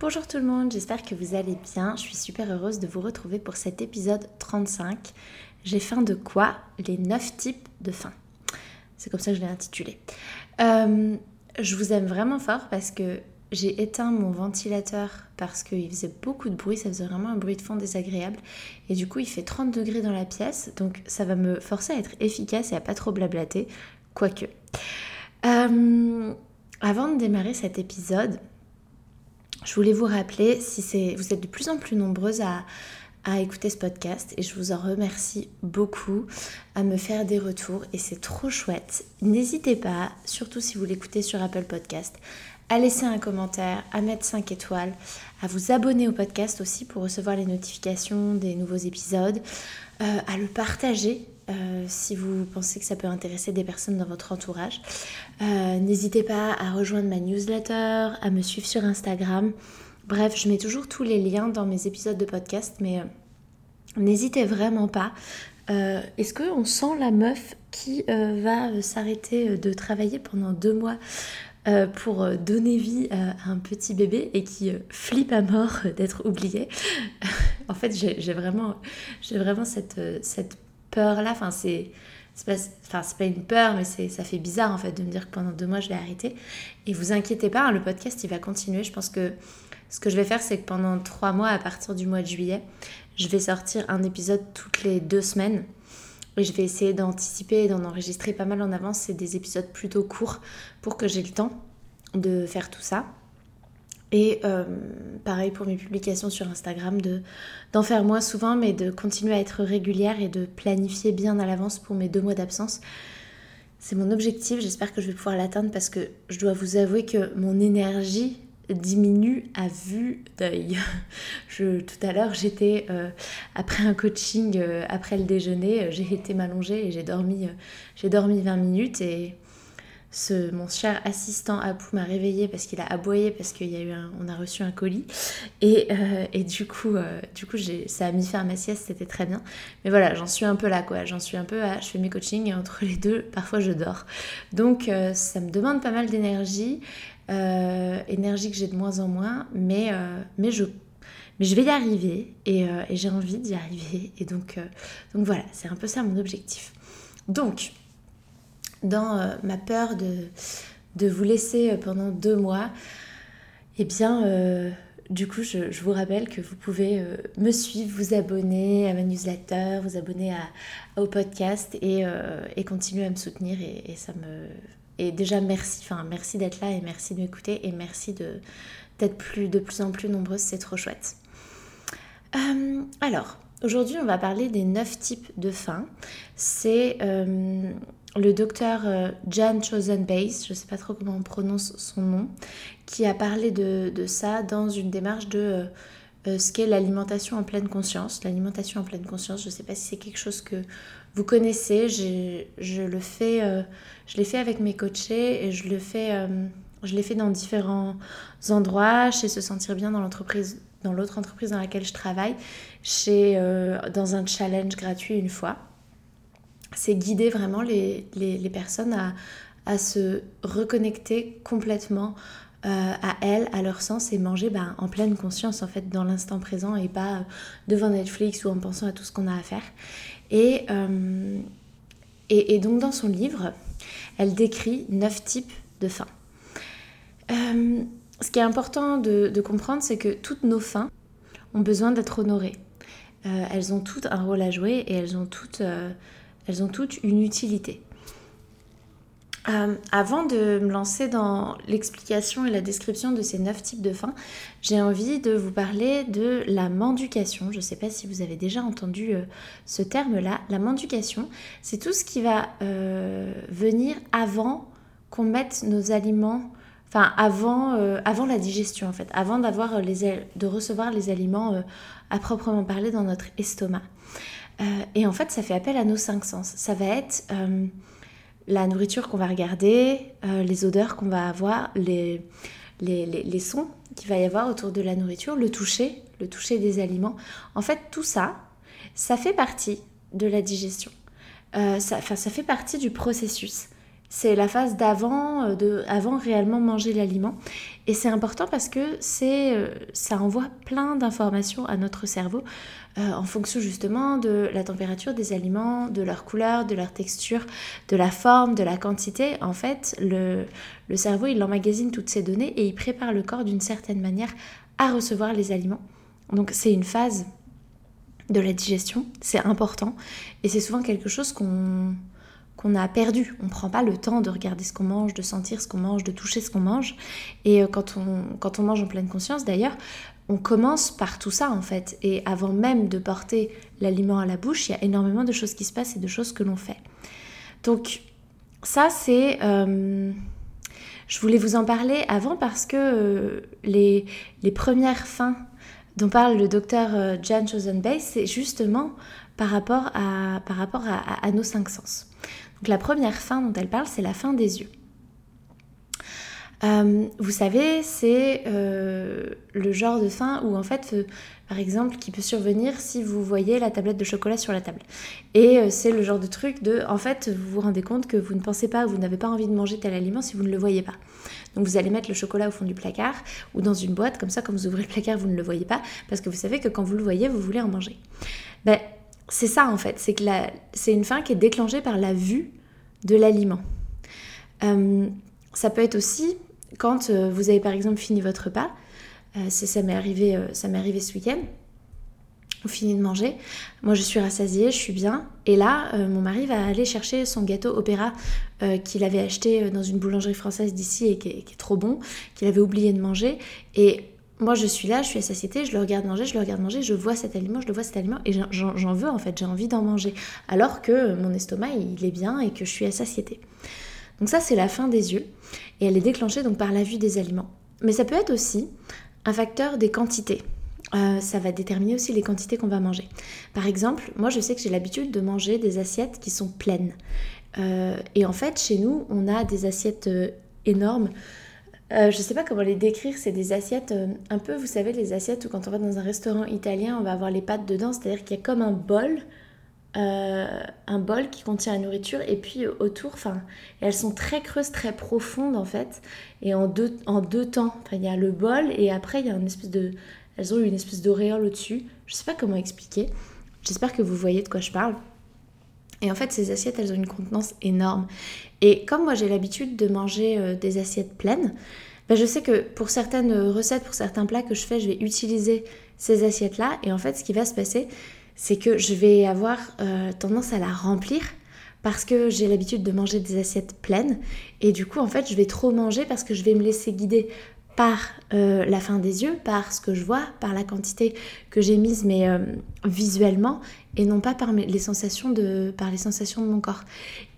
Bonjour tout le monde, j'espère que vous allez bien. Je suis super heureuse de vous retrouver pour cet épisode 35. J'ai faim de quoi? Les 9 types de faim. C'est comme ça que je l'ai intitulé. Euh, je vous aime vraiment fort parce que j'ai éteint mon ventilateur parce qu'il faisait beaucoup de bruit, ça faisait vraiment un bruit de fond désagréable. Et du coup, il fait 30 degrés dans la pièce, donc ça va me forcer à être efficace et à pas trop blablater, quoique. Euh, avant de démarrer cet épisode, je voulais vous rappeler, si vous êtes de plus en plus nombreuses à, écouter ce podcast et je vous en remercie beaucoup à me faire des retours et c'est trop chouette. N'hésitez pas, surtout si vous l'écoutez sur Apple Podcast, à laisser un commentaire, à mettre 5 étoiles, à vous abonner au podcast aussi pour recevoir les notifications des nouveaux épisodes, euh, à le partager euh, si vous pensez que ça peut intéresser des personnes dans votre entourage. Euh, n'hésitez pas à rejoindre ma newsletter, à me suivre sur Instagram. Bref, je mets toujours tous les liens dans mes épisodes de podcast, mais euh, n'hésitez vraiment pas. Est-ce qu'on sent la meuf qui va s'arrêter de travailler pendant deux mois pour donner vie à un petit bébé et qui flippe à mort d'être oubliée? en fait, j'ai vraiment, vraiment cette, cette peur-là. Enfin, c'est pas, enfin, pas une peur, mais ça fait bizarre en fait de me dire que pendant deux mois je vais arrêter. Et vous inquiétez pas, hein, le podcast il va continuer. Je pense que ce que je vais faire, c'est que pendant trois mois, à partir du mois de juillet, je vais sortir un épisode toutes les deux semaines. Et je vais essayer d'anticiper et d'en enregistrer pas mal en avance. C'est des épisodes plutôt courts pour que j'ai le temps de faire tout ça. Et euh, pareil pour mes publications sur Instagram, de, d'en faire moins souvent, mais de continuer à être régulière et de planifier bien à l'avance pour mes deux mois d'absence. C'est mon objectif, j'espère que je vais pouvoir l'atteindre parce que je dois vous avouer que mon énergie diminue à vue d'œil. Tout à l'heure, j'étais euh, après un coaching, euh, après le déjeuner, j'ai été m'allonger et j'ai dormi, j'ai dormi 20 minutes et ce, mon cher assistant Apu m'a réveillé parce qu'il a aboyé parce qu'il y a eu on a reçu un colis. Et, euh, et du coup euh, du coup ça a mis à ma sieste c'était très bien. Mais voilà j'en suis un peu là quoi. J'en suis un peu à je fais mes coachings et entre les deux parfois je dors. Donc euh, ça me demande pas mal d'énergie énergie que j'ai de moins en moins mais mais je mais je vais y arriver et, et j'ai envie d'y arriver. Et donc donc voilà c'est un peu ça mon objectif. Donc dans euh, ma peur de, de, vous laisser euh, pendant deux mois, eh bien, euh, du coup, je, vous rappelle que vous pouvez me suivre, vous abonner à ma newsletter, vous abonner à, au podcast et, et, continuer à me soutenir. Et, ça me. Et déjà, merci, enfin, merci d'être là et merci de m'écouter et merci d'être plus, de plus en plus nombreuses, c'est trop chouette. alors, aujourd'hui, on va parler des neuf types de faim. C'est le docteur euh, Jan Chosen Base, je ne sais pas trop comment on prononce son nom, qui a parlé de, ça dans une démarche de euh, euh, ce qu'est l'alimentation en pleine conscience. L'alimentation en pleine conscience, je ne sais pas si c'est quelque chose que vous connaissez, je le fais, l'ai fait avec mes coachés et je le fais, l'ai fait dans différents endroits, chez Se Sentir Bien dans l'entreprise, dans l'autre entreprise dans laquelle je travaille, chez, dans un challenge gratuit une fois c'est guider vraiment les, personnes à, se reconnecter complètement euh, à elles, à leur sens et manger bah, en pleine conscience en fait dans l'instant présent et pas devant Netflix ou en pensant à tout ce qu'on a à faire. Et, euh, et, donc dans son livre, elle décrit neuf types de faim. Euh, ce qui est important de, comprendre, c'est que toutes nos fins ont besoin d'être honorées. Euh, elles ont toutes un rôle à jouer et elles ont toutes, euh, elles ont toutes une utilité. Euh, avant de me lancer dans l'explication et la description de ces neuf types de fins, j'ai envie de vous parler de la mendication. Je ne sais pas si vous avez déjà entendu ce terme-là. La mendication, c'est tout ce qui va venir avant qu'on mette nos aliments enfin avant, euh, la digestion en fait, avant euh, de recevoir les aliments euh, à proprement parler dans notre estomac. Et en fait, ça fait appel à nos cinq sens. Ça va être la nourriture qu'on va regarder, les odeurs qu'on va avoir, les, les, les, sons qu'il va y avoir autour de la nourriture, le toucher, le toucher des aliments. En fait, tout ça, ça fait partie de la digestion. ça, ça fait partie du processus. C'est la phase d'avant, euh, avant réellement manger l'aliment. Et c'est important parce que c'est, euh, ça envoie plein d'informations à notre cerveau euh, en fonction justement de la température des aliments, de leur couleur, de leur texture, de la forme, de la quantité. En fait, le, le cerveau, il emmagasine toutes ces données et il prépare le corps d'une certaine manière à recevoir les aliments. Donc c'est une phase de la digestion, c'est important et c'est souvent quelque chose qu'on qu'on a perdu. On ne prend pas le temps de regarder ce qu'on mange, de sentir ce qu'on mange, de toucher ce qu'on mange. Et euh, quand on, quand on mange en pleine conscience, d'ailleurs, on commence par tout ça en fait. Et avant même de porter l'aliment à la bouche, il y a énormément de choses qui se passent et de choses que l'on fait. Donc ça, c'est... Euh, je voulais vous en parler avant parce que euh, les, les, premières fins dont parle le docteur Jan Chosenbay, c'est justement par rapport à, par rapport à, à nos cinq sens. Donc la première fin dont elle parle, c'est la fin des yeux. Euh, vous savez, c'est euh, le genre de fin où en fait, euh, par exemple, qui peut survenir si vous voyez la tablette de chocolat sur la table. Et c'est le genre de truc de, en fait, vous vous rendez compte que vous ne pensez pas, vous n'avez pas envie de manger tel aliment si vous ne le voyez pas. Donc vous allez mettre le chocolat au fond du placard ou dans une boîte, comme ça, quand vous ouvrez le placard, vous ne le voyez pas, parce que vous savez que quand vous le voyez, vous voulez en manger. Ben, c'est ça en fait, c'est que c'est une fin qui est déclenchée par la vue de l'aliment. Euh, ça peut être aussi quand euh, vous avez par exemple fini votre repas, euh, ça m'est arrivé, ça m'est arrivé ce week-end, vous finissez de manger, moi je suis rassasiée, je suis bien, et là mon mari va aller chercher son gâteau opéra qu'il avait acheté dans une boulangerie française d'ici et qui est, qui est trop bon, qu'il avait oublié de manger, et moi je suis là, je suis à satiété, je le regarde manger, je le regarde manger, je vois cet aliment, je le vois cet aliment et j'en veux en fait, j'ai envie d'en manger. Alors que mon estomac il est bien et que je suis à satiété. Donc ça c'est la fin des yeux et elle est déclenchée donc par la vue des aliments. Mais ça peut être aussi un facteur des quantités. Euh, ça va déterminer aussi les quantités qu'on va manger. Par exemple, moi je sais que j'ai l'habitude de manger des assiettes qui sont pleines. Euh, et en fait, chez nous, on a des assiettes euh, énormes euh, je ne sais pas comment les décrire, c'est des assiettes euh, un peu, vous savez, les assiettes où quand on va dans un restaurant italien, on va avoir les pâtes dedans, c'est-à-dire qu'il y a comme un bol, euh, un bol qui contient la nourriture, et puis autour, enfin, elles sont très creuses, très profondes en fait, et en deux, en deux temps. il y a le bol, et après, il y a une espèce de. Elles ont une espèce d'auréole au-dessus. Je ne sais pas comment expliquer. J'espère que vous voyez de quoi je parle. Et en fait, ces assiettes, elles ont une contenance énorme. Et comme moi, j'ai l'habitude de manger euh, des assiettes pleines, ben, je sais que pour certaines recettes, pour certains plats que je fais, je vais utiliser ces assiettes-là. Et en fait, ce qui va se passer, c'est que je vais avoir euh, tendance à la remplir parce que j'ai l'habitude de manger des assiettes pleines. Et du coup, en fait, je vais trop manger parce que je vais me laisser guider par euh, la fin des yeux, par ce que je vois, par la quantité que j'ai mise, mais euh, visuellement, et non pas par les sensations de, par les sensations de mon corps.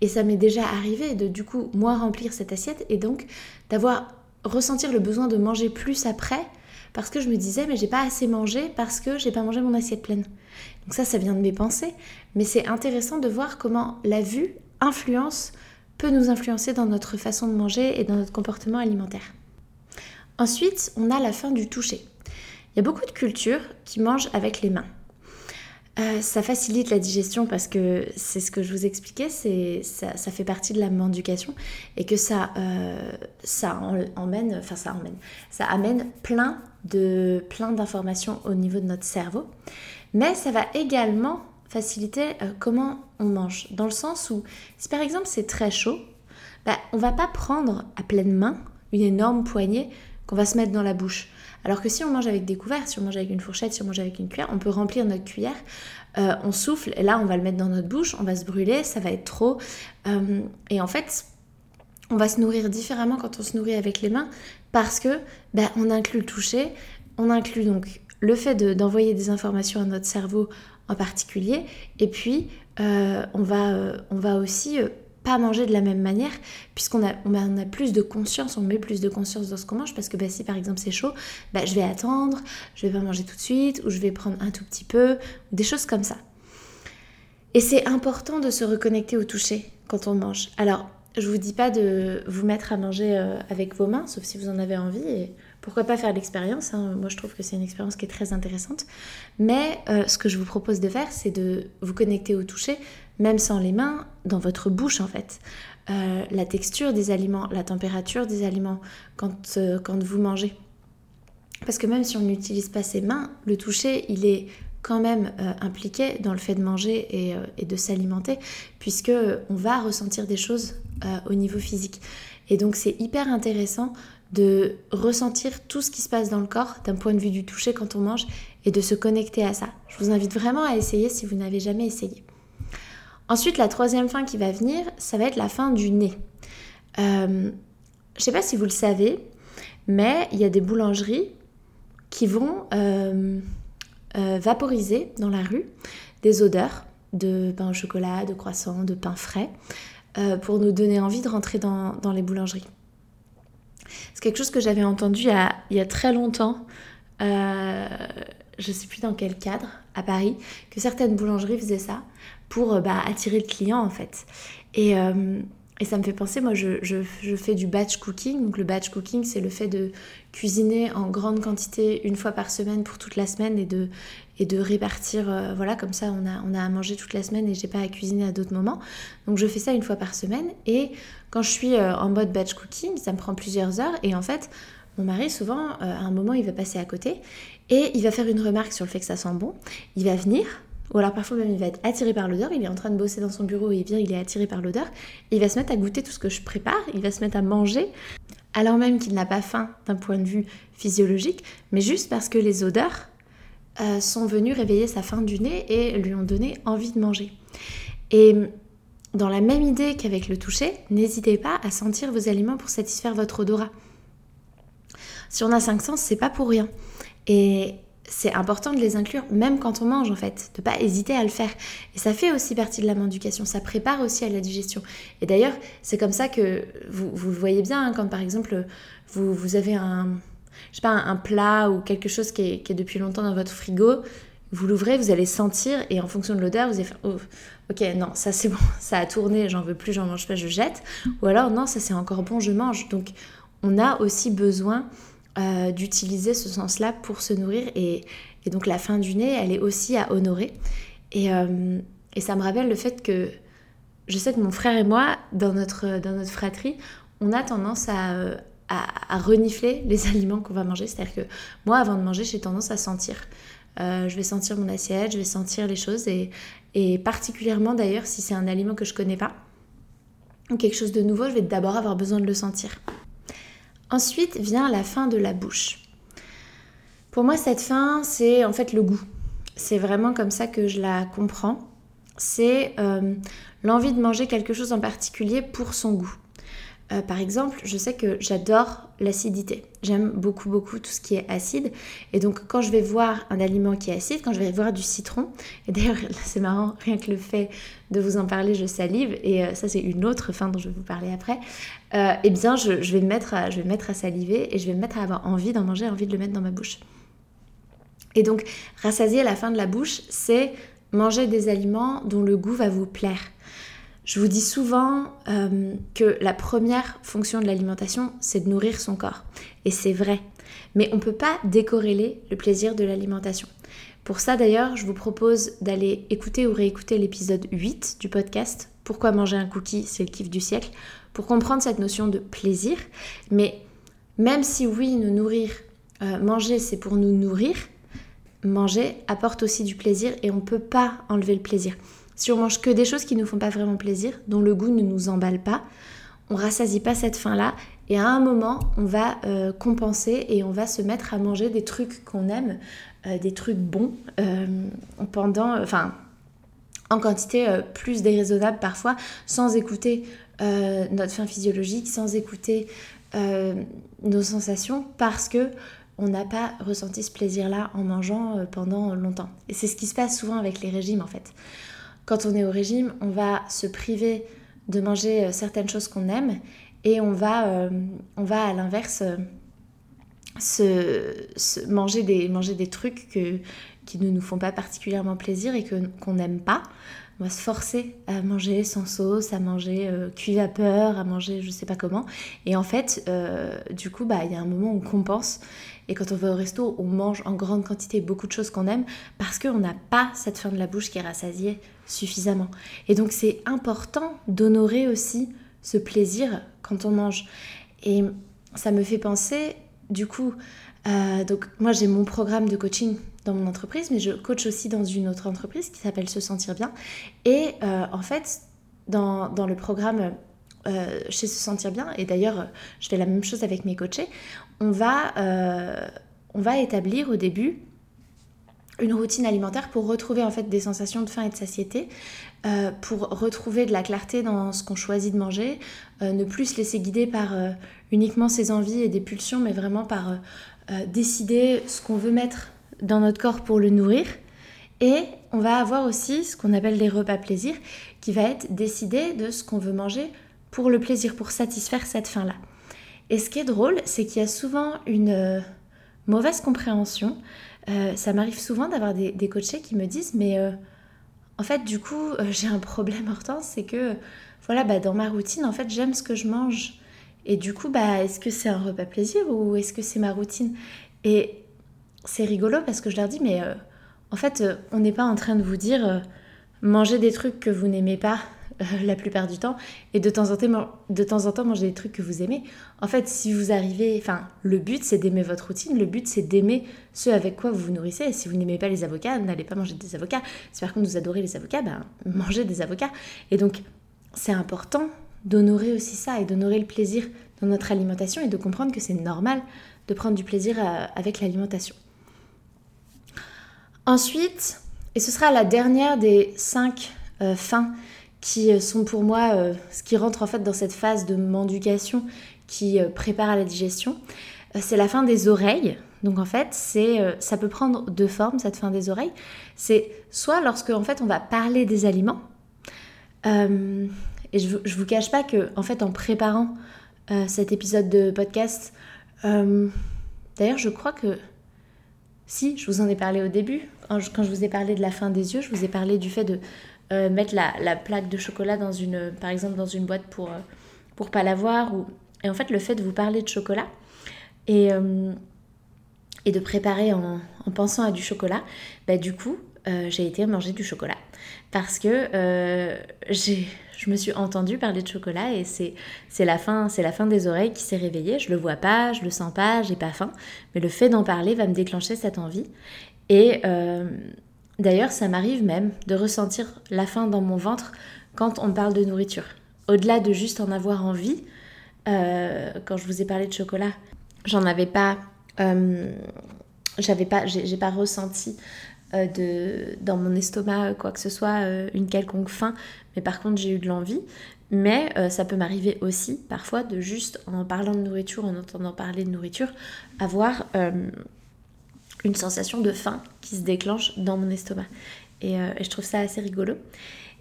Et ça m'est déjà arrivé de du coup moi remplir cette assiette et donc d'avoir ressentir le besoin de manger plus après parce que je me disais mais j'ai pas assez mangé parce que j'ai pas mangé mon assiette pleine. Donc ça ça vient de mes pensées, mais c'est intéressant de voir comment la vue influence peut nous influencer dans notre façon de manger et dans notre comportement alimentaire. Ensuite, on a la fin du toucher. Il y a beaucoup de cultures qui mangent avec les mains. Euh, ça facilite la digestion parce que c'est ce que je vous expliquais, c'est ça, fait partie de la mendication et que ça, euh, ça emmène, enfin ça emmène, ça amène plein de plein d'informations au niveau de notre cerveau, mais ça va également faciliter euh, comment on mange, dans le sens où si par exemple c'est très chaud, bah, on va pas prendre à pleine main une énorme poignée qu'on va se mettre dans la bouche. Alors que si on mange avec des couverts, si on mange avec une fourchette, si on mange avec une cuillère, on peut remplir notre cuillère, euh, on souffle, et là on va le mettre dans notre bouche, on va se brûler, ça va être trop. Euh, et en fait, on va se nourrir différemment quand on se nourrit avec les mains parce que ben, on inclut le toucher, on inclut donc le fait d'envoyer des informations à notre cerveau en particulier, et puis euh, on va aussi pas manger de la même manière, puisqu'on a, on a, plus de conscience, on met plus de conscience dans ce qu'on mange, parce que bah, si par exemple c'est chaud, bah, je vais attendre, je vais pas manger tout de suite, ou je vais prendre un tout petit peu, des choses comme ça. Et c'est important de se reconnecter au toucher quand on mange. Alors, je vous dis pas de vous mettre à manger euh, avec vos mains, sauf si vous en avez envie, et pourquoi pas faire l'expérience. Hein. Moi, je trouve que c'est une expérience qui est très intéressante. Mais euh, ce que je vous propose de faire, c'est de vous connecter au toucher même sans les mains, dans votre bouche en fait. Euh, la texture des aliments, la température des aliments quand, euh, quand vous mangez. Parce que même si on n'utilise pas ses mains, le toucher, il est quand même euh, impliqué dans le fait de manger et, et de s'alimenter, puisque on va ressentir des choses au niveau physique. Et donc c'est hyper intéressant de ressentir tout ce qui se passe dans le corps d'un point de vue du toucher quand on mange et de se connecter à ça. Je vous invite vraiment à essayer si vous n'avez jamais essayé. Ensuite, la troisième fin qui va venir, ça va être la fin du nez. Euh, je ne sais pas si vous le savez, mais il y a des boulangeries qui vont euh, euh, vaporiser dans la rue des odeurs de pain au chocolat, de croissants, de pain frais, pour nous donner envie de rentrer dans, les boulangeries. C'est quelque chose que j'avais entendu il y, a, très longtemps, je ne sais plus dans quel cadre, à Paris, que certaines boulangeries faisaient ça pour euh, bah, attirer le client en fait. Et, euh, et ça me fait penser, moi je, je, fais du batch cooking. Donc le batch cooking c'est le fait de cuisiner en grande quantité une fois par semaine pour toute la semaine et de, et de répartir, euh, voilà, comme ça on a, on a à manger toute la semaine et j'ai pas à cuisiner à d'autres moments. Donc je fais ça une fois par semaine et quand je suis en mode batch cooking, ça me prend plusieurs heures et en fait mon mari, souvent, à un moment, il va passer à côté et il va faire une remarque sur le fait que ça sent bon. Il va venir, ou alors parfois même il va être attiré par l'odeur, il est en train de bosser dans son bureau et il vient, il est attiré par l'odeur, il va se mettre à goûter tout ce que je prépare, il va se mettre à manger, alors même qu'il n'a pas faim d'un point de vue physiologique, mais juste parce que les odeurs euh, sont venues réveiller sa faim du nez et lui ont donné envie de manger. Et dans la même idée qu'avec le toucher, n'hésitez pas à sentir vos aliments pour satisfaire votre odorat. Si on a cinq sens, c'est pas pour rien. Et c'est important de les inclure même quand on mange en fait, de pas hésiter à le faire. Et ça fait aussi partie de la mendication, ça prépare aussi à la digestion. Et d'ailleurs, c'est comme ça que vous, le voyez bien hein, quand par exemple vous, avez un, je sais pas, un, plat ou quelque chose qui est, qui est, depuis longtemps dans votre frigo, vous l'ouvrez, vous allez sentir et en fonction de l'odeur, vous allez faire oh, ok non ça c'est bon, ça a tourné, j'en veux plus, j'en mange pas, je jette. Ou alors non ça c'est encore bon, je mange. Donc on a aussi besoin euh, d'utiliser ce sens-là pour se nourrir. Et, donc la fin du nez, elle est aussi à honorer. Euh, et, ça me rappelle le fait que je sais que mon frère et moi, dans notre, dans notre fratrie, on a tendance à, à, renifler les aliments qu'on va manger. C'est-à-dire que moi, avant de manger, j'ai tendance à sentir. Euh, je vais sentir mon assiette, je vais sentir les choses. Et, et particulièrement d'ailleurs, si c'est un aliment que je connais pas, ou quelque chose de nouveau, je vais d'abord avoir besoin de le sentir. Ensuite vient la fin de la bouche. Pour moi, cette fin, c'est en fait le goût. C'est vraiment comme ça que je la comprends. C'est euh, l'envie de manger quelque chose en particulier pour son goût. Euh, par exemple, je sais que j'adore l'acidité. J'aime beaucoup, beaucoup tout ce qui est acide. Et donc, quand je vais voir un aliment qui est acide, quand je vais voir du citron, et d'ailleurs, c'est marrant, rien que le fait de vous en parler, je salive. Et euh, ça, c'est une autre fin dont je vais vous parler après. Euh, eh bien, je, vais me mettre à, je vais mettre à saliver et je vais me mettre à avoir envie d'en manger, envie de le mettre dans ma bouche. Et donc, rassasier la fin de la bouche, c'est manger des aliments dont le goût va vous plaire. Je vous dis souvent euh, que la première fonction de l'alimentation, c'est de nourrir son corps. Et c'est vrai. Mais on ne peut pas décorréler le plaisir de l'alimentation. Pour ça d'ailleurs, je vous propose d'aller écouter ou réécouter l'épisode 8 du podcast Pourquoi manger un cookie, c'est le kiff du siècle, pour comprendre cette notion de plaisir. Mais même si oui, nous nourrir, euh, manger, c'est pour nous nourrir, manger apporte aussi du plaisir et on ne peut pas enlever le plaisir. Si on mange que des choses qui ne nous font pas vraiment plaisir, dont le goût ne nous emballe pas, on rassasie pas cette faim-là Et à un moment, on va compenser et on va se mettre à manger des trucs qu'on aime, des trucs bons, pendant, enfin, en quantité plus déraisonnable parfois, sans écouter notre faim physiologique, sans écouter nos sensations, parce que on n'a pas ressenti ce plaisir-là en mangeant euh, pendant longtemps. Et c'est ce qui se passe souvent avec les régimes en fait. Quand on est au régime, on va se priver de manger euh, certaines choses qu'on aime et on va, euh, on va à l'inverse se, manger, des, manger des trucs qui ne nous font pas particulièrement plaisir et qu'on n'aime pas. On va se forcer à manger sans sauce, à manger cuit vapeur, à manger je sais pas comment. Et en fait, du coup, bah, il y a un moment où on compense et quand on va au resto, on mange en grande quantité beaucoup de choses qu'on aime parce qu'on n'a pas cette faim de la bouche qui est rassasiée suffisamment. Et donc c'est important d'honorer aussi ce plaisir quand on mange. Et ça me fait penser, du coup, euh, donc moi j'ai mon programme de coaching dans mon entreprise, mais je coach aussi dans une autre entreprise qui s'appelle Se Sentir Bien. Et euh, en fait, dans, dans le programme euh, chez Se Sentir Bien, et d'ailleurs je fais la même chose avec mes coachés, on va, euh, on va établir au début une routine alimentaire pour retrouver en fait des sensations de faim et de satiété, euh, pour retrouver de la clarté dans ce qu'on choisit de manger, ne plus se laisser guider par uniquement ses envies et des pulsions, mais vraiment par décider ce qu'on veut mettre dans notre corps pour le nourrir. Et on va avoir aussi ce qu'on appelle des repas plaisir, qui va être décider de ce qu'on veut manger pour le plaisir, pour satisfaire cette faim-là. Et ce qui est drôle, c'est qu'il y a souvent une euh, mauvaise compréhension. Euh, ça m'arrive souvent d'avoir des, coachés qui me disent, mais euh, en fait, du coup, j'ai un problème, Hortense, c'est que, voilà, bah, dans ma routine, en fait, j'aime ce que je mange. Et du coup, bah, est-ce que c'est un repas plaisir ou est-ce que c'est ma routine? Et c'est rigolo parce que je leur dis, mais en fait, on n'est pas en train de vous dire, manger des trucs que vous n'aimez pas euh, la plupart du temps, et de temps, en temps, de temps en temps manger des trucs que vous aimez. En fait, si vous arrivez, enfin, le but c'est d'aimer votre routine, le but c'est d'aimer ce avec quoi vous vous nourrissez. Si vous n'aimez pas les avocats, n'allez pas manger des avocats. Si par contre vous adorez les avocats, ben, mangez des avocats. Et donc, c'est important d'honorer aussi ça et d'honorer le plaisir dans notre alimentation et de comprendre que c'est normal de prendre du plaisir euh, avec l'alimentation. Ensuite, et ce sera la dernière des cinq euh, fins qui euh, sont pour moi euh, ce qui rentre en fait dans cette phase de mendication qui euh, prépare à la digestion. c'est la fin des oreilles. Donc en fait, c'est ça peut prendre deux formes cette fin des oreilles. C'est soit lorsque en fait on va parler des aliments. et je, je vous cache pas que en fait en préparant cet épisode de podcast, d'ailleurs je crois que si, je vous en ai parlé au début, quand je vous ai parlé de la fin des yeux, je vous ai parlé du fait de euh, mettre la, plaque de chocolat dans une, par exemple dans une boîte pour, euh, pour pas la voir. Ou... Et en fait, le fait de vous parler de chocolat et, euh, et de préparer en, en, pensant à du chocolat, bah, du coup, j'ai été manger du chocolat. Parce que j'ai je me suis entendue parler de chocolat et c'est la fin c'est la fin des oreilles qui s'est réveillée je le vois pas je le sens pas j'ai pas faim mais le fait d'en parler va me déclencher cette envie et D'ailleurs, ça m'arrive même de ressentir la faim dans mon ventre quand on parle de nourriture. Au-delà de juste en avoir envie, euh, quand je vous ai parlé de chocolat, j'en avais pas, euh, j'avais pas, j'ai pas ressenti euh, de, dans mon estomac quoi que ce soit une quelconque faim, mais par contre j'ai eu de l'envie. Mais ça peut m'arriver aussi parfois de juste en parlant de nourriture, en entendant parler de nourriture, avoir une sensation de faim qui se déclenche dans mon estomac. Euh, et, je trouve ça assez rigolo.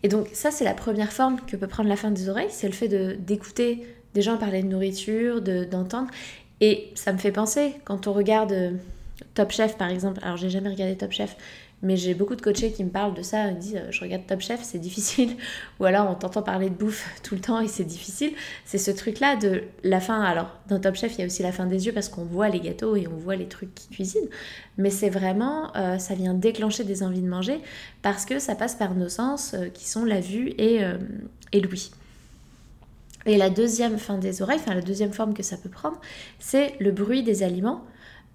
Et donc ça, c'est la première forme que peut prendre la faim des oreilles, c'est le fait d'écouter des gens parler de nourriture, d'entendre. et ça me fait penser, quand on regarde euh, Top Chef par exemple, alors j'ai jamais regardé Top Chef, mais j'ai beaucoup de coachés qui me parlent de ça, ils me disent euh, je regarde Top Chef, c'est difficile. Ou alors on t'entend parler de bouffe tout le temps et c'est difficile. C'est ce truc-là de la fin. Alors dans Top Chef, il y a aussi la fin des yeux parce qu'on voit les gâteaux et on voit les trucs qui cuisinent. Mais c'est vraiment, euh, ça vient déclencher des envies de manger parce que ça passe par nos sens euh, qui sont la vue et, et l'ouïe. Et la deuxième fin des oreilles, enfin la deuxième forme que ça peut prendre, c'est le bruit des aliments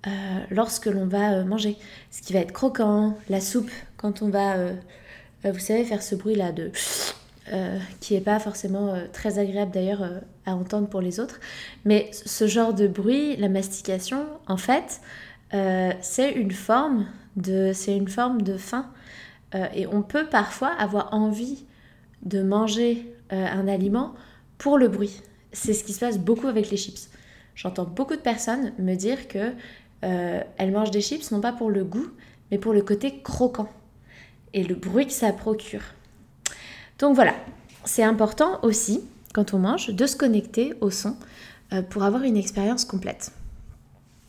euh, lorsque l'on va euh, manger. Ce qui va être croquant, la soupe, quand on va, euh, vous savez, faire ce bruit-là de... qui n'est pas forcément très agréable d'ailleurs à entendre pour les autres. Mais ce genre de bruit, la mastication, en fait, c'est une forme de, c'est une forme de faim. et on peut parfois avoir envie de manger un aliment pour le bruit. C'est ce qui se passe beaucoup avec les chips. J'entends beaucoup de personnes me dire que euh, elles mangent des chips non pas pour le goût, mais pour le côté croquant et le bruit que ça procure. Donc voilà, c'est important aussi quand on mange de se connecter au son euh, pour avoir une expérience complète.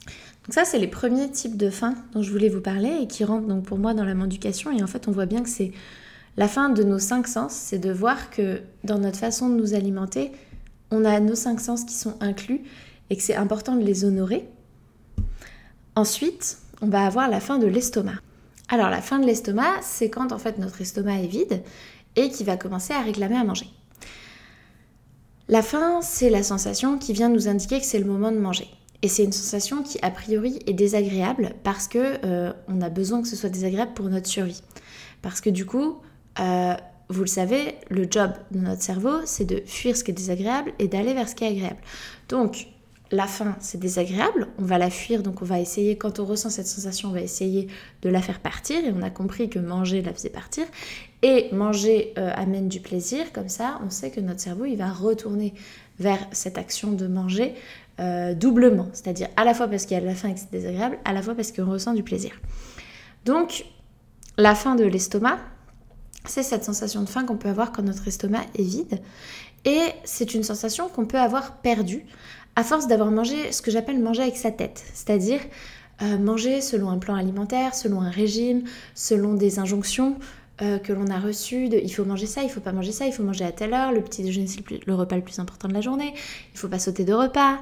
Donc ça, c'est les premiers types de faim dont je voulais vous parler et qui rentrent donc pour moi dans la mendication. Et en fait, on voit bien que c'est la fin de nos cinq sens, c'est de voir que dans notre façon de nous alimenter, on a nos cinq sens qui sont inclus et que c'est important de les honorer. Ensuite, on va avoir la fin de l'estomac. Alors la fin de l'estomac, c'est quand en fait notre estomac est vide et qui va commencer à réclamer à manger. La faim, c'est la sensation qui vient nous indiquer que c'est le moment de manger. Et c'est une sensation qui a priori est désagréable parce que euh, on a besoin que ce soit désagréable pour notre survie. Parce que du coup, euh, vous le savez, le job de notre cerveau, c'est de fuir ce qui est désagréable et d'aller vers ce qui est agréable. Donc, la faim, c'est désagréable, on va la fuir, donc on va essayer, quand on ressent cette sensation, on va essayer de la faire partir, et on a compris que manger la faisait partir, et manger euh, amène du plaisir, comme ça, on sait que notre cerveau, il va retourner vers cette action de manger euh, doublement, c'est-à-dire à la fois parce qu'il y a de la faim et que c'est désagréable, à la fois parce qu'on ressent du plaisir. Donc, la faim de l'estomac, c'est cette sensation de faim qu'on peut avoir quand notre estomac est vide, et c'est une sensation qu'on peut avoir perdue à force d'avoir mangé ce que j'appelle manger avec sa tête, c'est-à-dire euh, manger selon un plan alimentaire, selon un régime, selon des injonctions euh, que l'on a reçues de il faut manger ça, il faut pas manger ça, il faut manger à telle heure, le petit déjeuner c'est le, repas le plus important de la journée, il faut pas sauter de repas,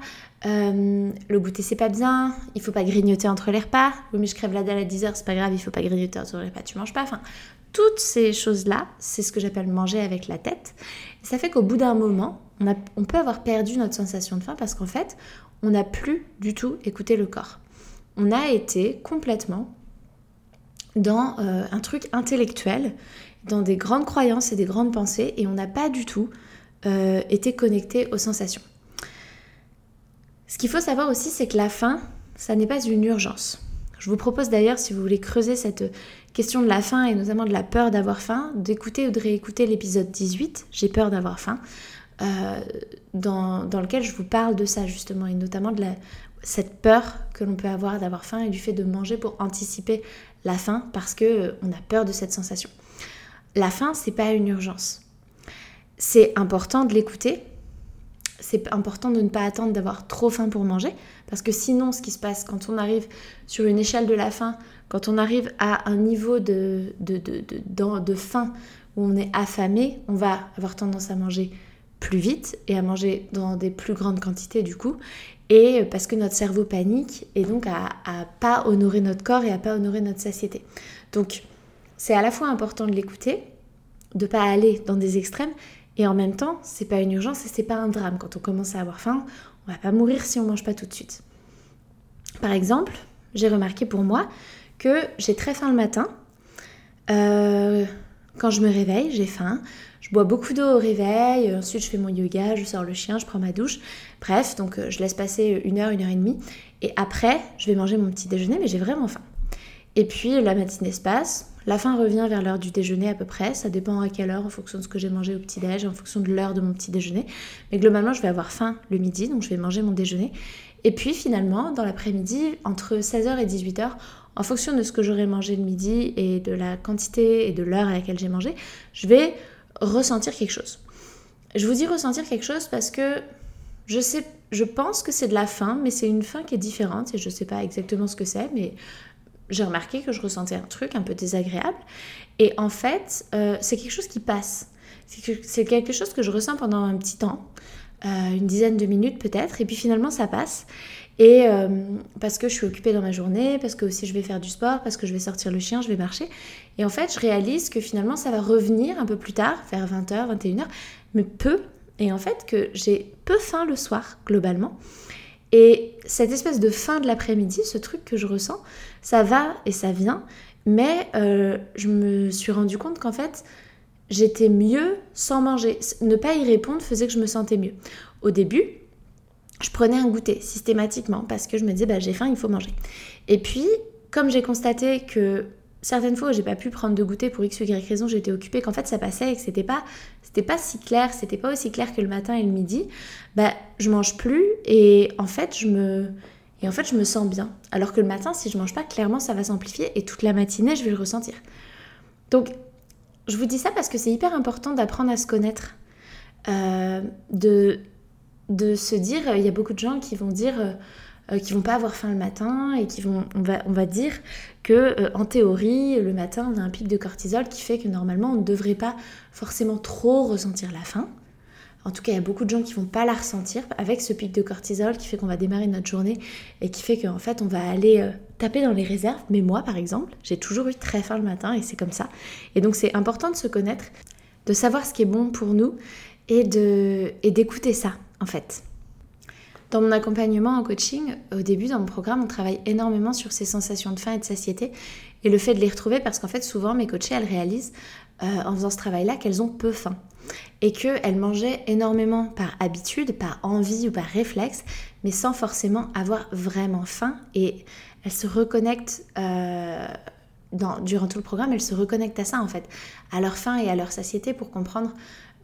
euh, le goûter c'est pas bien, il faut pas grignoter entre les repas, oui mais je crève la dalle à 10h, c'est pas grave, il faut pas grignoter entre les repas, tu manges pas, enfin toutes ces choses-là, c'est ce que j'appelle manger avec la tête. Ça fait qu'au bout d'un moment, on, peut avoir perdu notre sensation de faim parce qu'en fait, on n'a plus du tout écouté le corps. On a été complètement dans euh, un truc intellectuel, dans des grandes croyances et des grandes pensées, et on n'a pas du tout euh, été connecté aux sensations. Ce qu'il faut savoir aussi, c'est que la faim, ça n'est pas une urgence. Je vous propose d'ailleurs, si vous voulez creuser cette question de la faim et notamment de la peur d'avoir faim, d'écouter ou de réécouter l'épisode 18, J'ai peur d'avoir faim, euh, dans, lequel je vous parle de ça justement, et notamment de cette peur que l'on peut avoir d'avoir faim et du fait de manger pour anticiper la faim parce que euh, a peur de cette sensation. La faim, c'est pas une urgence. C'est important de l'écouter. C'est important de ne pas attendre d'avoir trop faim pour manger, parce que sinon, ce qui se passe quand on arrive sur une échelle de la faim, quand on arrive à un niveau de, de, de, faim où on est affamé, on va avoir tendance à manger plus vite et à manger dans des plus grandes quantités du coup et parce que notre cerveau panique et donc à, à pas honorer notre corps et à pas honorer notre satiété. Donc c'est à la fois important de l'écouter, de pas aller dans des extrêmes et en même temps c'est pas une urgence et c'est pas un drame quand on commence à avoir faim, on va pas mourir si on mange pas tout de suite. Par exemple, j'ai remarqué pour moi que j'ai très faim le matin. Euh, quand je me réveille, j'ai faim. Je bois beaucoup d'eau au réveil, ensuite je fais mon yoga, je sors le chien, je prends ma douche. Bref, donc euh, je laisse passer une heure, une heure et demie. Et après, je vais manger mon petit déjeuner, mais j'ai vraiment faim. Et puis la matinée se passe, la faim revient vers l'heure du déjeuner à peu près, ça dépend à quelle heure en fonction de ce que j'ai mangé au petit déj, en fonction de l'heure de mon petit déjeuner. Mais globalement, je vais avoir faim le midi, donc je vais manger mon déjeuner. Et puis finalement, dans l'après-midi, entre 16h et 18h, en fonction de ce que j'aurai mangé le midi et de la quantité et de l'heure à laquelle j'ai mangé, je vais ressentir quelque chose. Je vous dis ressentir quelque chose parce que je sais, je pense que c'est de la faim, mais c'est une faim qui est différente et je ne sais pas exactement ce que c'est, mais j'ai remarqué que je ressentais un truc un peu désagréable. Et en fait, euh, c'est quelque chose qui passe. C'est quelque chose que je ressens pendant un petit temps, euh, une dizaine de minutes peut-être, et puis finalement ça passe. Et euh, parce que je suis occupée dans ma journée, parce que aussi je vais faire du sport, parce que je vais sortir le chien, je vais marcher. Et en fait, je réalise que finalement, ça va revenir un peu plus tard, vers 20h, 21h, mais peu. Et en fait, que j'ai peu faim le soir, globalement. Et cette espèce de faim de l'après-midi, ce truc que je ressens, ça va et ça vient. Mais euh, je me suis rendu compte qu'en fait, j'étais mieux sans manger. Ne pas y répondre faisait que je me sentais mieux. Au début, je prenais un goûter systématiquement parce que je me disais bah, j'ai faim, il faut manger. Et puis, comme j'ai constaté que certaines fois où j'ai pas pu prendre de goûter pour x ou y raison, j'étais occupée, qu'en fait ça passait et que c'était pas c'était pas si clair, c'était pas aussi clair que le matin et le midi, bah je mange plus et en fait je me et en fait je me sens bien. Alors que le matin si je mange pas, clairement ça va s'amplifier et toute la matinée je vais le ressentir. Donc je vous dis ça parce que c'est hyper important d'apprendre à se connaître, euh, de de se dire, il y a beaucoup de gens qui vont dire euh, qui vont pas avoir faim le matin et qui vont, on va, on va dire que euh, en théorie, le matin, on a un pic de cortisol qui fait que normalement, on ne devrait pas forcément trop ressentir la faim. En tout cas, il y a beaucoup de gens qui vont pas la ressentir avec ce pic de cortisol qui fait qu'on va démarrer notre journée et qui fait qu'en fait, on va aller euh, taper dans les réserves. Mais moi, par exemple, j'ai toujours eu très faim le matin et c'est comme ça. Et donc, c'est important de se connaître, de savoir ce qui est bon pour nous et de et d'écouter ça, en fait. Dans mon accompagnement en coaching, au début dans mon programme, on travaille énormément sur ces sensations de faim et de satiété et le fait de les retrouver parce qu'en fait souvent mes coachées elles réalisent euh, en faisant ce travail-là qu'elles ont peu faim et qu'elles mangeaient énormément par habitude, par envie ou par réflexe, mais sans forcément avoir vraiment faim et elles se reconnectent euh, durant tout le programme, elles se reconnectent à ça en fait, à leur faim et à leur satiété pour comprendre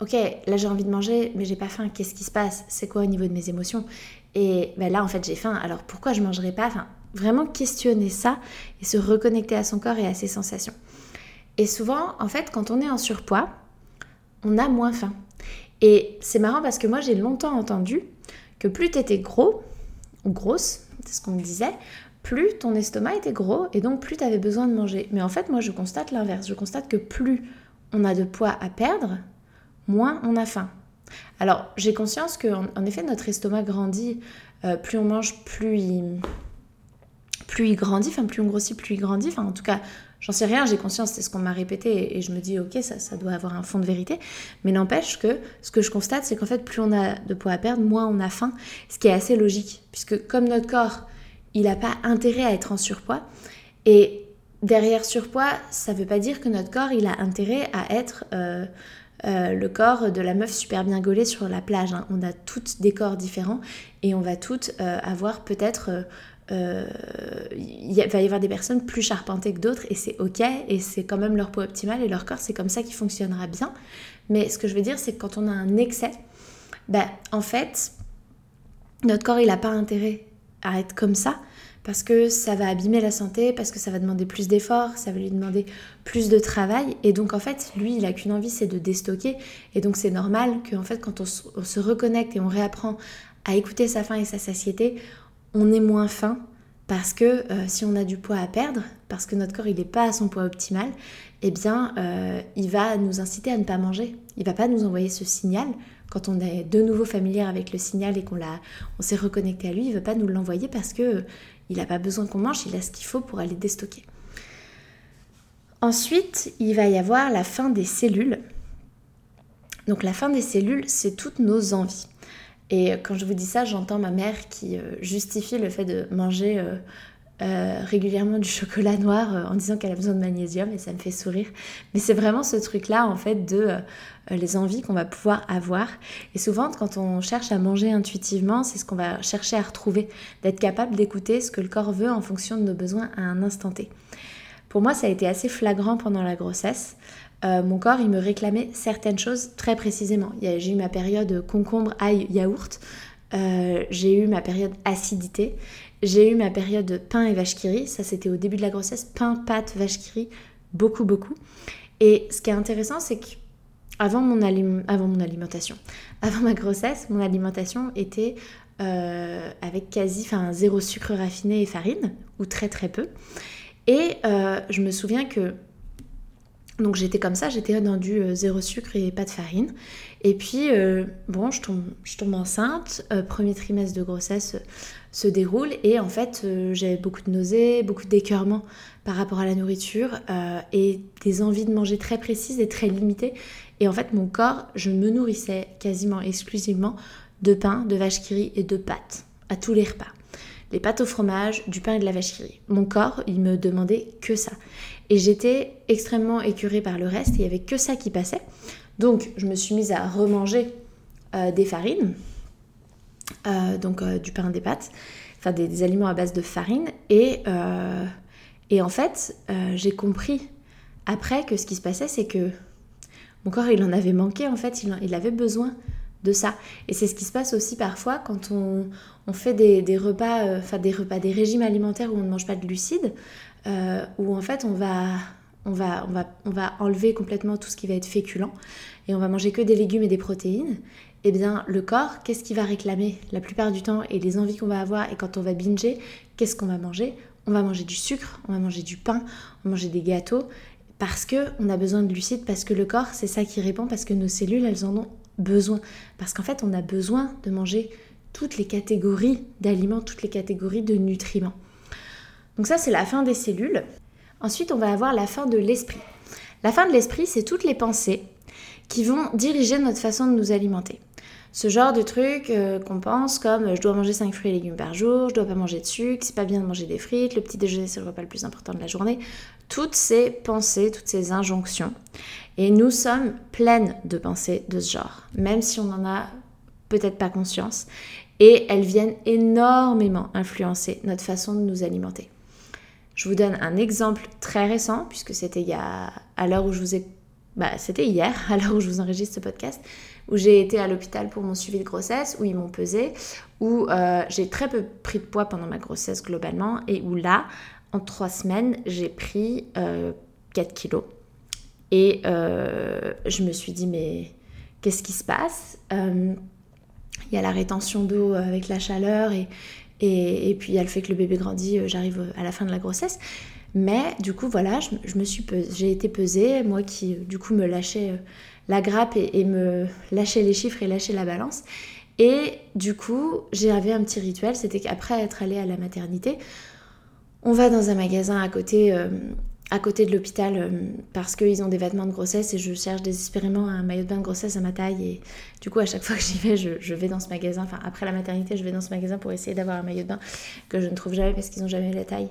ok, là j'ai envie de manger, mais j'ai pas faim, qu'est-ce qui se passe? C'est quoi au niveau de mes émotions? Et ben là en fait j'ai faim, alors pourquoi je mangerai pas? Enfin, vraiment questionner ça et se reconnecter à son corps et à ses sensations. Et souvent, en fait, quand on est en surpoids, on a moins faim. Et c'est marrant parce que moi j'ai longtemps entendu que plus tu étais gros ou grosse, c'est ce qu'on me disait, plus ton estomac était gros et donc plus tu avais besoin de manger. Mais en fait, moi je constate l'inverse. Je constate que plus on a de poids à perdre, moins on a faim. Alors j'ai conscience que en, effet notre estomac grandit, euh, plus on mange, plus il, plus il grandit, enfin plus on grossit, plus il grandit. Enfin en tout cas, j'en sais rien, j'ai conscience, c'est ce qu'on m'a répété et, je me dis ok ça, ça doit avoir un fond de vérité. Mais n'empêche que ce que je constate c'est qu'en fait plus on a de poids à perdre, moins on a faim, ce qui est assez logique puisque comme notre corps il n'a pas intérêt à être en surpoids et derrière surpoids ça veut pas dire que notre corps il a intérêt à être euh, euh, le corps de la meuf super bien gaulée sur la plage. Hein. On a toutes des corps différents et on va toutes euh, avoir peut-être... Euh, il va y avoir des personnes plus charpentées que d'autres et c'est ok et c'est quand même leur poids optimal et leur corps c'est comme ça qui fonctionnera bien. Mais ce que je veux dire c'est que quand on a un excès, ben, en fait notre corps il n'a pas intérêt à être comme ça parce que ça va abîmer la santé, parce que ça va demander plus d'efforts, ça va lui demander plus de travail. Et donc en fait, lui, il a qu'une envie, c'est de déstocker. Et donc c'est normal qu'en fait, quand on se, reconnecte et on réapprend à écouter sa faim et sa satiété, on est moins faim. Parce que euh, si on a du poids à perdre, parce que notre corps il n'est pas à son poids optimal, eh bien euh, il va nous inciter à ne pas manger. Il va pas nous envoyer ce signal quand on est de nouveau familière avec le signal et qu'on l'a, on s'est reconnecté à lui, il ne veut pas nous l'envoyer parce que il n'a pas besoin qu'on mange, il a ce qu'il faut pour aller déstocker. Ensuite, il va y avoir la fin des cellules. Donc la fin des cellules, c'est toutes nos envies. Et quand je vous dis ça, j'entends ma mère qui euh, justifie le fait de manger euh, euh, régulièrement du chocolat noir en disant qu'elle a besoin de magnésium et ça me fait sourire. Mais c'est vraiment ce truc-là en fait de les envies qu'on va pouvoir avoir. Et souvent quand on cherche à manger intuitivement, c'est ce qu'on va chercher à retrouver, d'être capable d'écouter ce que le corps veut en fonction de nos besoins à un instant T. Pour moi, ça a été assez flagrant pendant la grossesse. Euh, mon corps, il me réclamait certaines choses très précisément. J'ai eu ma période concombre, ail, yaourt. Euh, j'ai eu ma période acidité. J'ai eu ma période pain et vache qui Ça, c'était au début de la grossesse. Pain, pâte, vache qui Beaucoup, beaucoup. Et ce qui est intéressant, c'est que avant mon, avant mon alimentation, avant ma grossesse, mon alimentation était euh, avec quasi, enfin, zéro sucre raffiné et farine, ou très très peu. Et euh, je me souviens que donc j'étais comme ça, j'étais dans du euh, zéro sucre et pas de farine. Et puis, euh, bon, je tombe, enceinte, premier trimestre de grossesse se déroule et en fait, j'avais beaucoup de nausées, beaucoup d'écœurements par rapport à la nourriture et des envies de manger très précises et très limitées. Et en fait, mon corps, je me nourrissais quasiment exclusivement de pain, de vache qui et de pâtes à tous les repas les pâtes au fromage, du pain et de la vache qui Mon corps, il me demandait que ça. Et j'étais extrêmement écurée par le reste, il n'y avait que ça qui passait. Donc je me suis mise à remanger euh, des farines, euh, donc euh, du pain, des pâtes, enfin des, aliments à base de farine, et, et en fait j'ai compris après que ce qui se passait c'est que mon corps il en avait manqué en fait, il, il avait besoin de ça. Et c'est ce qui se passe aussi parfois quand on, fait des, repas, euh, enfin des repas, des régimes alimentaires où on ne mange pas de glucides, euh, où en fait on va, on, va, on, va, on va enlever complètement tout ce qui va être féculent et on va manger que des légumes et des protéines. Eh bien, le corps, qu'est-ce qu'il va réclamer la plupart du temps et les envies qu'on va avoir et quand on va binger, qu'est-ce qu'on va manger? On va manger du sucre, on va manger du pain, on va manger des gâteaux parce que on a besoin de glucides, parce que le corps, c'est ça qui répond, parce que nos cellules, elles en ont besoin. Parce qu'en fait, on a besoin de manger toutes les catégories d'aliments, toutes les catégories de nutriments. Donc ça, c'est la fin des cellules. Ensuite, on va avoir la fin de l'esprit. La fin de l'esprit, c'est toutes les pensées qui vont diriger notre façon de nous alimenter. Ce genre de truc euh, qu'on pense comme je dois manger 5 fruits et légumes par jour, je dois pas manger de sucre, c'est pas bien de manger des frites, le petit déjeuner c'est le repas le plus important de la journée. Toutes ces pensées, toutes ces injonctions, et nous sommes pleines de pensées de ce genre, même si on n'en a peut-être pas conscience. Et elles viennent énormément influencer notre façon de nous alimenter. Je vous donne un exemple très récent, puisque c'était il y a, à l'heure où je vous ai, bah, c'était hier, à l'heure où je vous enregistre ce podcast, où j'ai été à l'hôpital pour mon suivi de grossesse, où ils m'ont pesé, où euh, j'ai très peu pris de poids pendant ma grossesse globalement, et où là, en trois semaines, j'ai pris 4 euh, kilos. Et euh, je me suis dit, mais qu'est-ce qui se passe? Euh, Il y a la rétention d'eau avec la chaleur et, et, puis il y a le fait que le bébé grandit, euh, j'arrive à la fin de la grossesse. Mais du coup, voilà, je, suis j'ai été pesée, moi qui du coup me lâchais la grappe et, me lâchais les chiffres et lâchais la balance. Et du coup, j'avais un petit rituel, c'était qu'après être allée à la maternité, on va dans un magasin à côté à côté de l'hôpital euh, parce qu'ils ont des vêtements de grossesse et je cherche désespérément un maillot de bain de grossesse à ma taille. Et du coup à chaque fois que j'y vais je, vais dans ce magasin. Enfin après la maternité je vais dans ce magasin pour essayer d'avoir un maillot de bain que je ne trouve jamais parce qu'ils n'ont jamais la taille.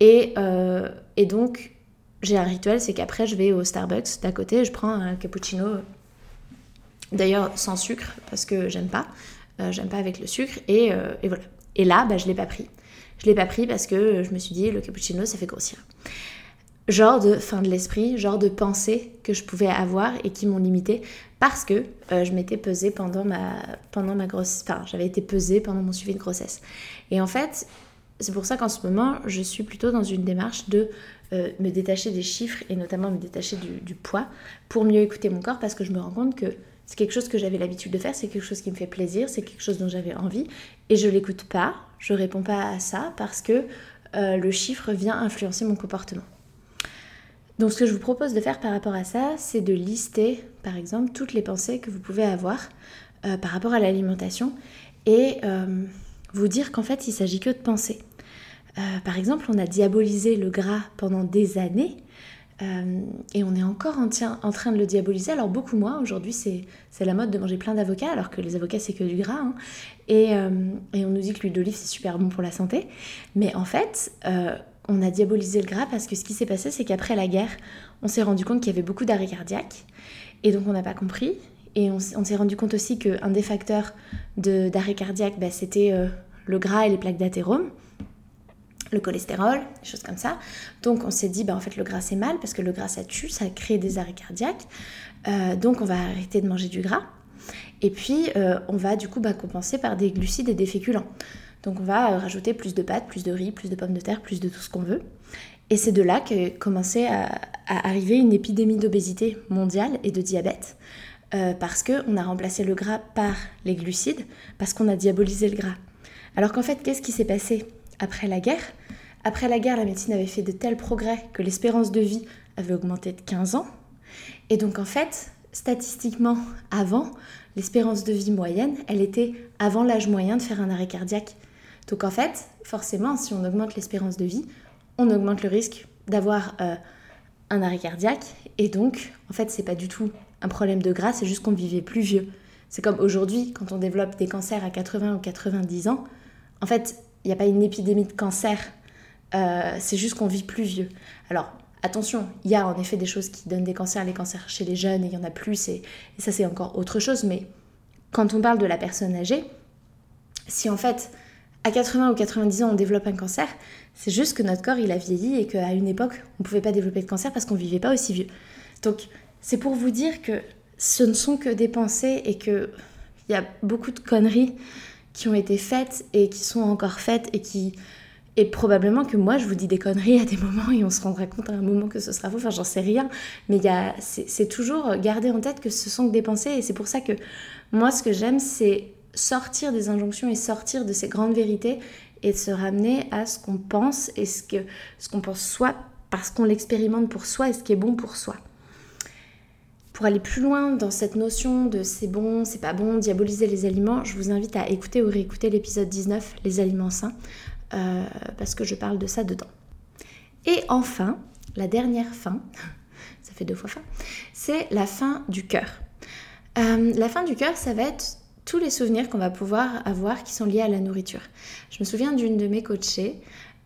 Et, euh, et donc j'ai un rituel c'est qu'après je vais au Starbucks d'à côté je prends un cappuccino d'ailleurs sans sucre parce que j'aime pas euh, j'aime pas avec le sucre et, et voilà. Et là bah, je l'ai pas pris. Je l'ai pas pris parce que je me suis dit le cappuccino ça fait grossir genre de fin de l'esprit, genre de pensée que je pouvais avoir et qui m'ont limité parce que euh, je m'étais pesée pendant ma, pendant ma grossesse, enfin j'avais été pesée pendant mon suivi de grossesse. Et en fait, c'est pour ça qu'en ce moment, je suis plutôt dans une démarche de euh, me détacher des chiffres et notamment me détacher du, poids pour mieux écouter mon corps parce que je me rends compte que c'est quelque chose que j'avais l'habitude de faire, c'est quelque chose qui me fait plaisir, c'est quelque chose dont j'avais envie et je l'écoute pas, je réponds pas à ça parce que euh, le chiffre vient influencer mon comportement. Donc ce que je vous propose de faire par rapport à ça, c'est de lister par exemple toutes les pensées que vous pouvez avoir euh, par rapport à l'alimentation et euh, vous dire qu'en fait il s'agit que de pensées. Euh, par exemple, on a diabolisé le gras pendant des années et on est encore en, train de le diaboliser. Alors beaucoup moins, aujourd'hui c'est la mode de manger plein d'avocats alors que les avocats c'est que du gras. Hein. Et, et, on nous dit que l'huile d'olive c'est super bon pour la santé. Mais en fait, on a diabolisé le gras parce que ce qui s'est passé, c'est qu'après la guerre, on s'est rendu compte qu'il y avait beaucoup d'arrêts cardiaques. Et donc on n'a pas compris. Et on, s'est rendu compte aussi qu'un des facteurs d'arrêt cardiaque, bah, c'était euh, le gras et les plaques d'athérome, le cholestérol, des choses comme ça. Donc on s'est dit, bah, en fait le gras c'est mal parce que le gras ça tue, ça crée des arrêts cardiaques. Euh, donc on va arrêter de manger du gras. Et puis euh, on va du coup bah, compenser par des glucides et des féculents. Donc on va rajouter plus de pâtes, plus de riz, plus de pommes de terre, plus de tout ce qu'on veut. Et c'est de là que commençait à, arriver une épidémie d'obésité mondiale et de diabète. Euh, parce qu'on a remplacé le gras par les glucides, parce qu'on a diabolisé le gras. Alors qu'en fait, qu'est-ce qui s'est passé après la guerre? Après la guerre, la médecine avait fait de tels progrès que l'espérance de vie avait augmenté de 15 ans. Et donc en fait, statistiquement, avant, l'espérance de vie moyenne, elle était avant l'âge moyen de faire un arrêt cardiaque. Donc en fait, forcément, si on augmente l'espérance de vie, on augmente le risque d'avoir euh, un arrêt cardiaque. Et donc, en fait, c'est pas du tout un problème de gras, c'est juste qu'on vivait plus vieux. C'est comme aujourd'hui, quand on développe des cancers à 80 ou 90 ans, en fait, il n'y a pas une épidémie de cancer, euh, c'est juste qu'on vit plus vieux. Alors, Attention, il y a en effet des choses qui donnent des cancers, les cancers chez les jeunes, il y en a plus, et, ça c'est encore autre chose, mais quand on parle de la personne âgée, si en fait à 80 ou 90 ans on développe un cancer, c'est juste que notre corps il a vieilli et qu'à une époque on ne pouvait pas développer de cancer parce qu'on ne vivait pas aussi vieux. Donc c'est pour vous dire que ce ne sont que des pensées et qu'il y a beaucoup de conneries qui ont été faites et qui sont encore faites et qui et probablement que moi, je vous dis des conneries à des moments et on se rendra compte à un moment que ce sera faux. Enfin, j'en sais rien. Mais c'est toujours garder en tête que ce sont que des pensées. Et c'est pour ça que moi, ce que j'aime, c'est sortir des injonctions et sortir de ces grandes vérités et de se ramener à ce qu'on pense et ce qu'on ce pense soit parce qu'on l'expérimente pour soi et ce qui est bon pour soi. Pour aller plus loin dans cette notion de c'est bon, c'est pas bon, diaboliser les aliments, je vous invite à écouter ou réécouter l'épisode 19, les aliments sains, euh, parce que je parle de ça dedans. Et enfin, la dernière fin, ça fait deux fois fin, c'est la fin du cœur. Euh, la fin du cœur, ça va être tous les souvenirs qu'on va pouvoir avoir qui sont liés à la nourriture. Je me souviens d'une de mes coachées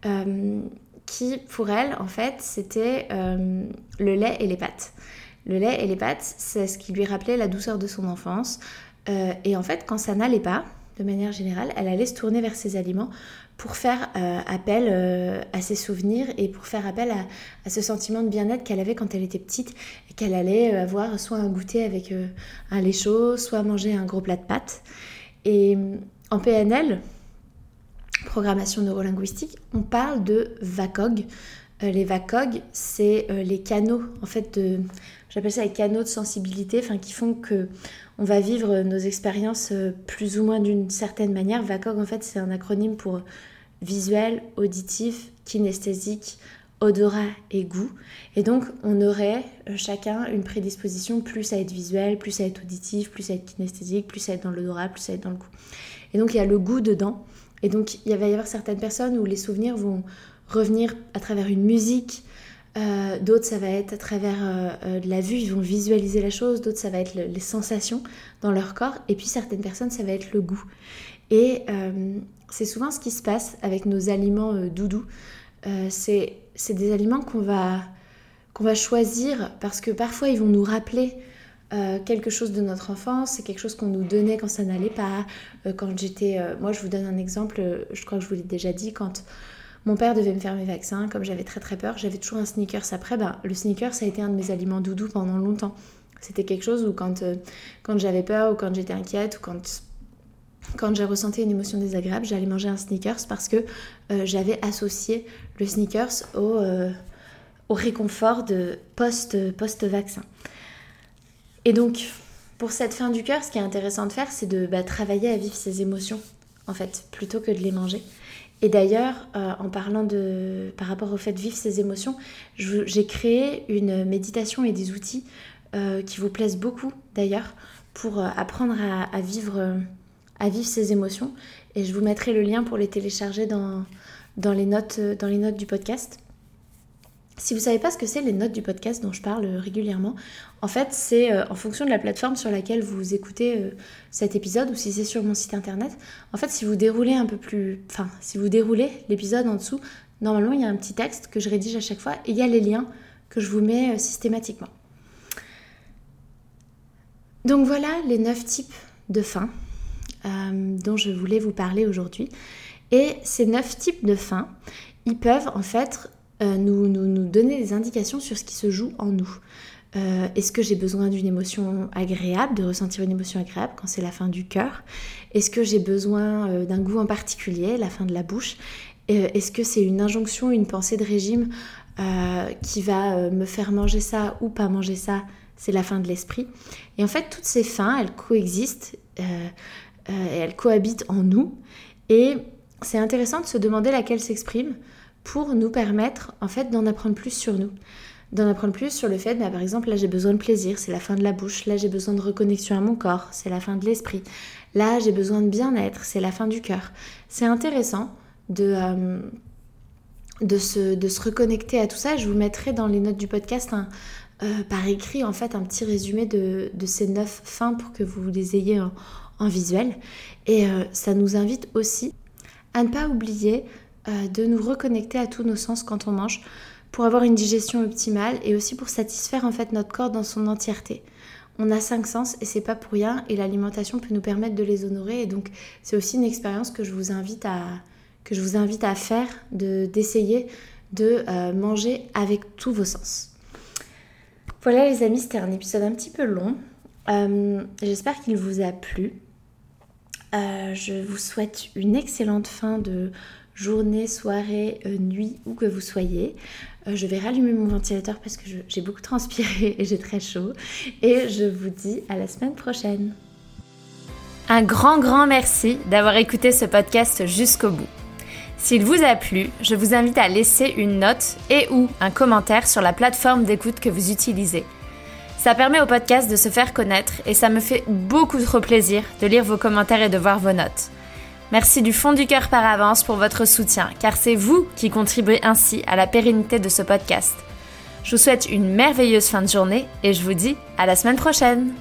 euh, qui, pour elle, en fait, c'était le lait et les pâtes. Le lait et les pâtes, c'est ce qui lui rappelait la douceur de son enfance. et en fait, quand ça n'allait pas, de manière générale, elle allait se tourner vers ces aliments pour faire euh, appel euh, à ses souvenirs et pour faire appel à, ce sentiment de bien-être qu'elle avait quand elle était petite et qu'elle allait euh, avoir soit un goûter avec un lait chaud, soit manger un gros plat de pâtes. Et en PNL, programmation neurolinguistique, on parle de VACOG. Les VACOG, c'est les canaux, en fait, de, j'appelle ça les canaux de sensibilité, enfin, qui font que on va vivre nos expériences euh, plus ou moins d'une certaine manière. VACOG, en fait, c'est un acronyme pour visuel, auditif, kinesthésique, odorat et goût. Et donc, on aurait euh, chacun une prédisposition plus à être visuel, plus à être auditif, plus à être kinesthésique, plus à être dans l'odorat, plus à être dans le goût. Et donc, il y a le goût dedans. Et donc, il va y avoir certaines personnes où les souvenirs vont revenir à travers une musique, euh, d'autres, ça va être à travers euh, euh, la vue, ils vont visualiser la chose. D'autres, ça va être les sensations dans leur corps. Et puis, certaines personnes, ça va être le goût. Et c'est souvent ce qui se passe avec nos aliments doudous. c'est des aliments qu'on va, va choisir parce que parfois, ils vont nous rappeler quelque chose de notre enfance, c'est quelque chose qu'on nous donnait quand ça n'allait pas. quand j'étais. moi, je vous donne un exemple, je crois que je vous l'ai déjà dit, quand mon père devait me faire mes vaccins, comme j'avais très très peur, j'avais toujours un sneakers après. Ben, le sneakers, ça a été un de mes aliments doudou pendant longtemps. C'était quelque chose où quand, euh, quand j'avais peur ou quand j'étais inquiète ou quand, quand j'ai ressenti une émotion désagréable, j'allais manger un sneakers parce que euh, j'avais associé le sneakers au, euh, au réconfort de post-vaccin. Et donc, pour cette fin du cœur, ce qui est intéressant de faire, c'est de bah, travailler à vivre ses émotions, en fait, plutôt que de les manger. Et d'ailleurs, euh, en parlant de, par rapport au fait de vivre ses émotions, j'ai créé une méditation et des outils euh, qui vous plaisent beaucoup d'ailleurs pour euh, apprendre à, vivre, à vivre ses émotions. Et je vous mettrai le lien pour les télécharger dans, dans, les, notes, dans les notes du podcast. Si vous ne savez pas ce que c'est les notes du podcast dont je parle régulièrement, en fait c'est euh, en fonction de la plateforme sur laquelle vous écoutez euh, cet épisode ou si c'est sur mon site internet. En fait si vous déroulez un peu plus, enfin si vous déroulez l'épisode en dessous, normalement il y a un petit texte que je rédige à chaque fois et il y a les liens que je vous mets euh, systématiquement. Donc voilà les 9 types de faim dont je voulais vous parler aujourd'hui. Et ces 9 types de faim, ils peuvent en fait euh, nous, nous, donner des indications sur ce qui se joue en nous. Euh, est-ce que j'ai besoin d'une émotion agréable, de ressentir une émotion agréable quand c'est la fin du cœur? Est-ce que j'ai besoin euh, d'un goût en particulier, la fin de la bouche? Est-ce que c'est une injonction, une pensée de régime qui va me faire manger ça ou pas manger ça? C'est la fin de l'esprit. Et en fait, toutes ces fins, elles coexistent elles cohabitent en nous. Et c'est intéressant de se demander laquelle s'exprime pour nous permettre en fait d'en apprendre plus sur nous. D'en apprendre plus sur le fait, bah, par exemple, là j'ai besoin de plaisir, c'est la fin de la bouche, là j'ai besoin de reconnexion à mon corps, c'est la fin de l'esprit, là j'ai besoin de bien-être, c'est la fin du cœur. C'est intéressant de, euh, se, reconnecter à tout ça. Je vous mettrai dans les notes du podcast euh, par écrit en fait un petit résumé de, de, ces neuf fins pour que vous les ayez en, visuel. Et euh, ça nous invite aussi à ne pas oublier euh, de nous reconnecter à tous nos sens quand on mange. pour avoir une digestion optimale et aussi pour satisfaire en fait notre corps dans son entièreté. On a cinq sens et c'est pas pour rien et l'alimentation peut nous permettre de les honorer et donc c'est aussi une expérience que je vous invite à faire de d'essayer de euh, manger avec tous vos sens. Voilà les amis, c'était un épisode un petit peu long. Euh, j'espère qu'il vous a plu. Je vous souhaite une excellente fin de journée, soirée, nuit, où que vous soyez. je vais rallumer mon ventilateur parce que j'ai beaucoup transpiré et j'ai très chaud. Et je vous dis à la semaine prochaine. Un grand, grand merci d'avoir écouté ce podcast jusqu'au bout. S'il vous a plu, je vous invite à laisser une note et ou un commentaire sur la plateforme d'écoute que vous utilisez. Ça permet au podcast de se faire connaître et ça me fait beaucoup trop plaisir de lire vos commentaires et de voir vos notes. Merci du fond du cœur par avance pour votre soutien, car c'est vous qui contribuez ainsi à la pérennité de ce podcast. Je vous souhaite une merveilleuse fin de journée et je vous dis à la semaine prochaine